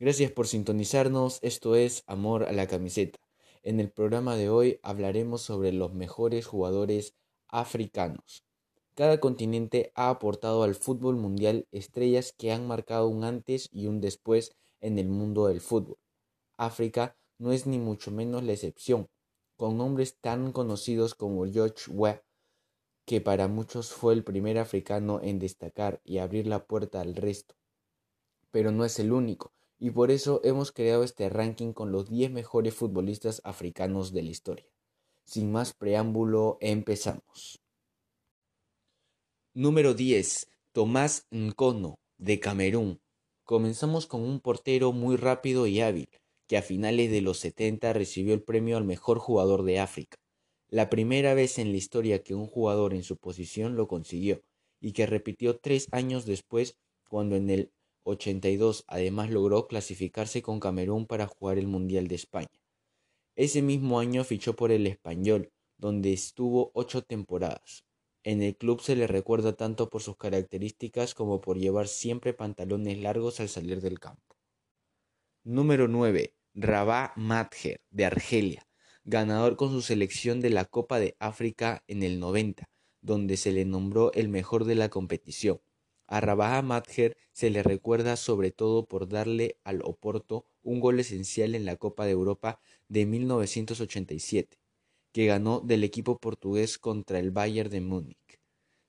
Gracias por sintonizarnos, esto es Amor a la camiseta. En el programa de hoy hablaremos sobre los mejores jugadores africanos. Cada continente ha aportado al fútbol mundial estrellas que han marcado un antes y un después en el mundo del fútbol. África no es ni mucho menos la excepción, con nombres tan conocidos como George Weah, que para muchos fue el primer africano en destacar y abrir la puerta al resto. Pero no es el único, y por eso hemos creado este ranking con los 10 mejores futbolistas africanos de la historia. Sin más preámbulo, empezamos. Número 10. Tomás Nkono, de Camerún. Comenzamos con un portero muy rápido y hábil, que a finales de los 70 recibió el premio al mejor jugador de África, la primera vez en la historia que un jugador en su posición lo consiguió, y que repitió tres años después cuando en el 82 además logró clasificarse con Camerún para jugar el Mundial de España. Ese mismo año fichó por el Español, donde estuvo ocho temporadas. En el club se le recuerda tanto por sus características como por llevar siempre pantalones largos al salir del campo. Número 9. Rabat Madjer, de Argelia, ganador con su selección de la Copa de África en el 90, donde se le nombró el mejor de la competición. A Rabah Madjer se le recuerda sobre todo por darle al Oporto un gol esencial en la Copa de Europa de 1987, que ganó del equipo portugués contra el Bayern de Múnich.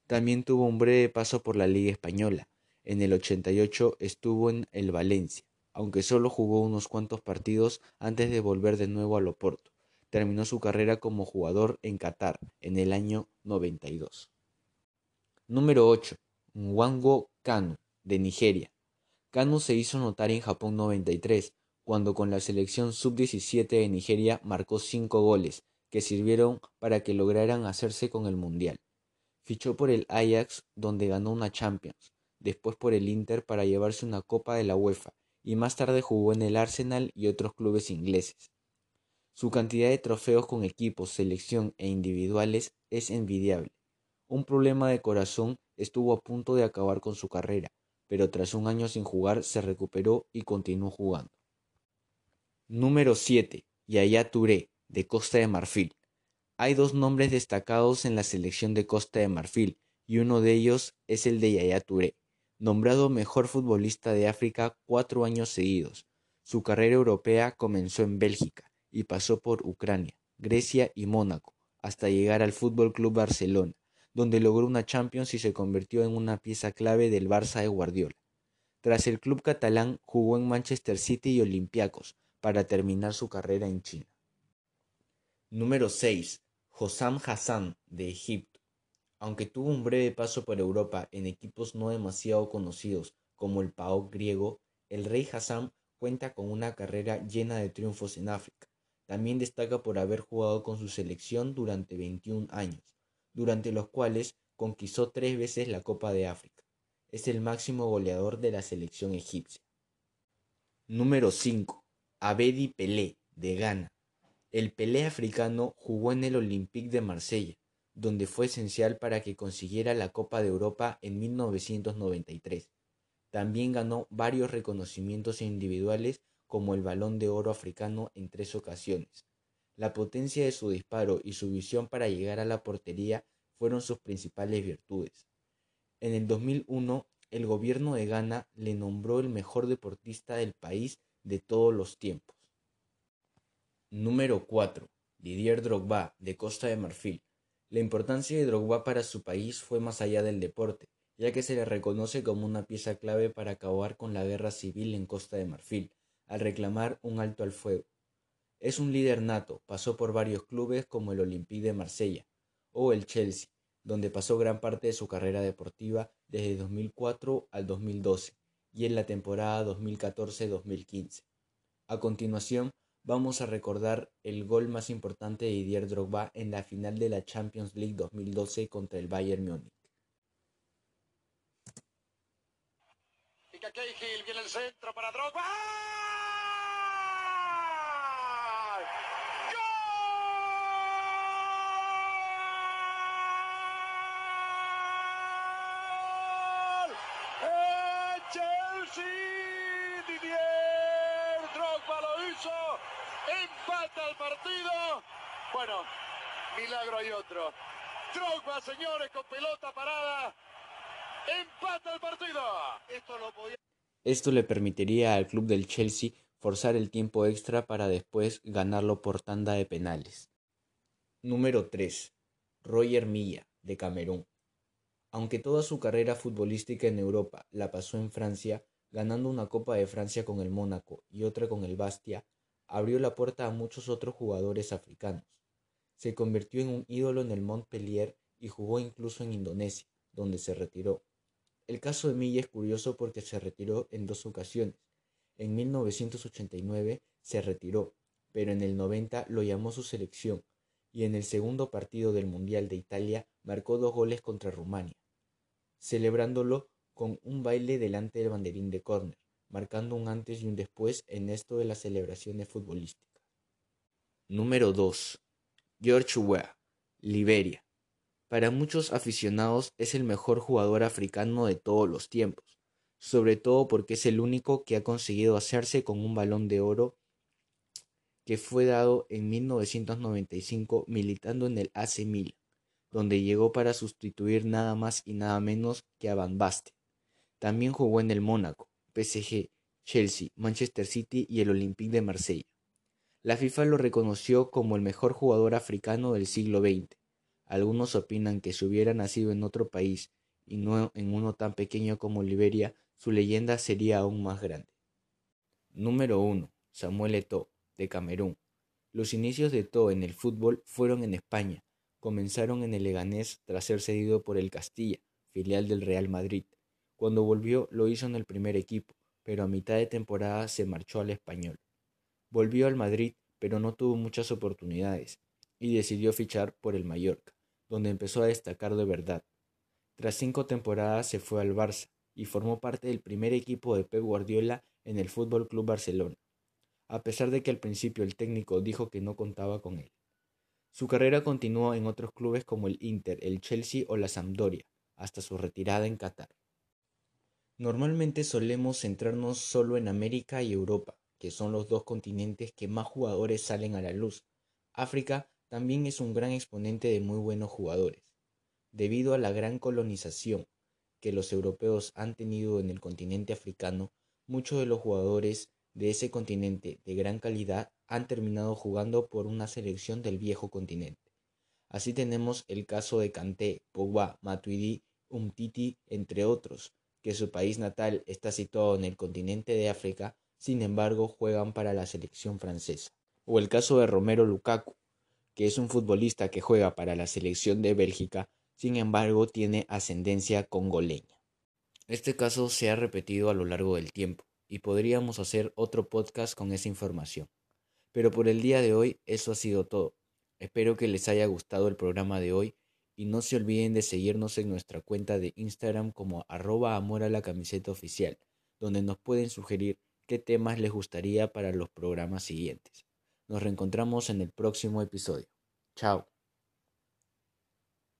También tuvo un breve paso por la Liga Española. En el 88 estuvo en el Valencia, aunque solo jugó unos cuantos partidos antes de volver de nuevo al Oporto. Terminó su carrera como jugador en Qatar en el año 92. Número 8. Nwango Kanu, de Nigeria. Kanu se hizo notar en Japón 93, cuando con la selección sub-17 de Nigeria marcó cinco goles, que sirvieron para que lograran hacerse con el Mundial. Fichó por el Ajax, donde ganó una Champions, después por el Inter para llevarse una Copa de la UEFA, y más tarde jugó en el Arsenal y otros clubes ingleses. Su cantidad de trofeos con equipos, selección e individuales es envidiable. Un problema de corazón estuvo a punto de acabar con su carrera, pero tras un año sin jugar se recuperó y continuó jugando. Número 7. Yaya Touré, de Costa de Marfil. Hay dos nombres destacados en la selección de Costa de Marfil, y uno de ellos es el de Yaya Touré, nombrado mejor futbolista de África cuatro años seguidos. Su carrera europea comenzó en Bélgica y pasó por Ucrania, Grecia y Mónaco, hasta llegar al Fútbol Club Barcelona, donde logró una Champions y se convirtió en una pieza clave del Barça de Guardiola. Tras el club catalán jugó en Manchester City y Olympiacos para terminar su carrera en China. Número 6. Hossam Hassan de Egipto. Aunque tuvo un breve paso por Europa en equipos no demasiado conocidos como el PAOK griego, el rey Hassan cuenta con una carrera llena de triunfos en África. También destaca por haber jugado con su selección durante 21 años durante los cuales conquistó tres veces la Copa de África. Es el máximo goleador de la selección egipcia. Número 5. Abedi Pelé, de Ghana. El Pelé africano jugó en el Olympique de Marsella, donde fue esencial para que consiguiera la Copa de Europa en 1993. También ganó varios reconocimientos individuales como el Balón de Oro africano en tres ocasiones. La potencia de su disparo y su visión para llegar a la portería fueron sus principales virtudes. En el 2001, el gobierno de Ghana le nombró el mejor deportista del país de todos los tiempos. Número 4. Didier Drogba, de Costa de Marfil. La importancia de Drogba para su país fue más allá del deporte, ya que se le reconoce como una pieza clave para acabar con la guerra civil en Costa de Marfil, al reclamar un alto al fuego. Es un líder nato, pasó por varios clubes como el Olympique de Marsella o el Chelsea, donde pasó gran parte de su carrera deportiva desde 2004 al 2012 y en la temporada 2014-2015. A continuación, vamos a recordar el gol más importante de Didier Drogba en la final de la Champions League 2012 contra el Bayern Múnich. viene el centro para Drogba. Esto. Esto le permitiría al club del Chelsea forzar el tiempo extra para después ganarlo por tanda de penales. Número 3. Roger Milla, de Camerún. Aunque toda su carrera futbolística en Europa la pasó en Francia, ganando una Copa de Francia con el Mónaco y otra con el Bastia, abrió la puerta a muchos otros jugadores africanos. Se convirtió en un ídolo en el Montpellier y jugó incluso en Indonesia, donde se retiró. El caso de Milla es curioso porque se retiró en dos ocasiones. En 1989 se retiró, pero en el 90 lo llamó su selección y en el segundo partido del Mundial de Italia marcó dos goles contra Rumania, celebrándolo con un baile delante del banderín de córner, marcando un antes y un después en esto de las celebraciones futbolísticas. Número 2. George Weah, Liberia. Para muchos aficionados es el mejor jugador africano de todos los tiempos, sobre todo porque es el único que ha conseguido hacerse con un balón de oro que fue dado en 1995 militando en el AC Milan, donde llegó para sustituir nada más y nada menos que a Van. También jugó en el Mónaco, PSG, Chelsea, Manchester City y el Olympique de Marsella. La FIFA lo reconoció como el mejor jugador africano del siglo XX algunos opinan que si hubiera nacido en otro país y no en uno tan pequeño como Liberia, su leyenda sería aún más grande. Número 1. Samuel Eto'o, de Camerún. Los inicios de Eto'o en el fútbol fueron en España. Comenzaron en el Leganés tras ser cedido por el Castilla, filial del Real Madrid. Cuando volvió lo hizo en el primer equipo, pero a mitad de temporada se marchó al Español. Volvió al Madrid, pero no tuvo muchas oportunidades y decidió fichar por el Mallorca donde empezó a destacar de verdad. Tras cinco temporadas se fue al Barça y formó parte del primer equipo de Pep Guardiola en el Fútbol Club Barcelona, a pesar de que al principio el técnico dijo que no contaba con él. Su carrera continuó en otros clubes como el Inter, el Chelsea o la Sampdoria, hasta su retirada en Qatar. Normalmente solemos centrarnos solo en América y Europa, que son los dos continentes que más jugadores salen a la luz. África también es un gran exponente de muy buenos jugadores. Debido a la gran colonización que los europeos han tenido en el continente africano, muchos de los jugadores de ese continente de gran calidad han terminado jugando por una selección del viejo continente. Así tenemos el caso de Kanté, Pogba, Matuidi, Umtiti, entre otros, que su país natal está situado en el continente de África, sin embargo juegan para la selección francesa. O el caso de Romero Lukaku, que es un futbolista que juega para la selección de Bélgica, sin embargo tiene ascendencia congoleña. Este caso se ha repetido a lo largo del tiempo y podríamos hacer otro podcast con esa información. Pero por el día de hoy eso ha sido todo. Espero que les haya gustado el programa de hoy y no se olviden de seguirnos en nuestra cuenta de Instagram como arroba amor a la camiseta oficial, donde nos pueden sugerir qué temas les gustaría para los programas siguientes. Nos reencontramos en el próximo episodio. Chao.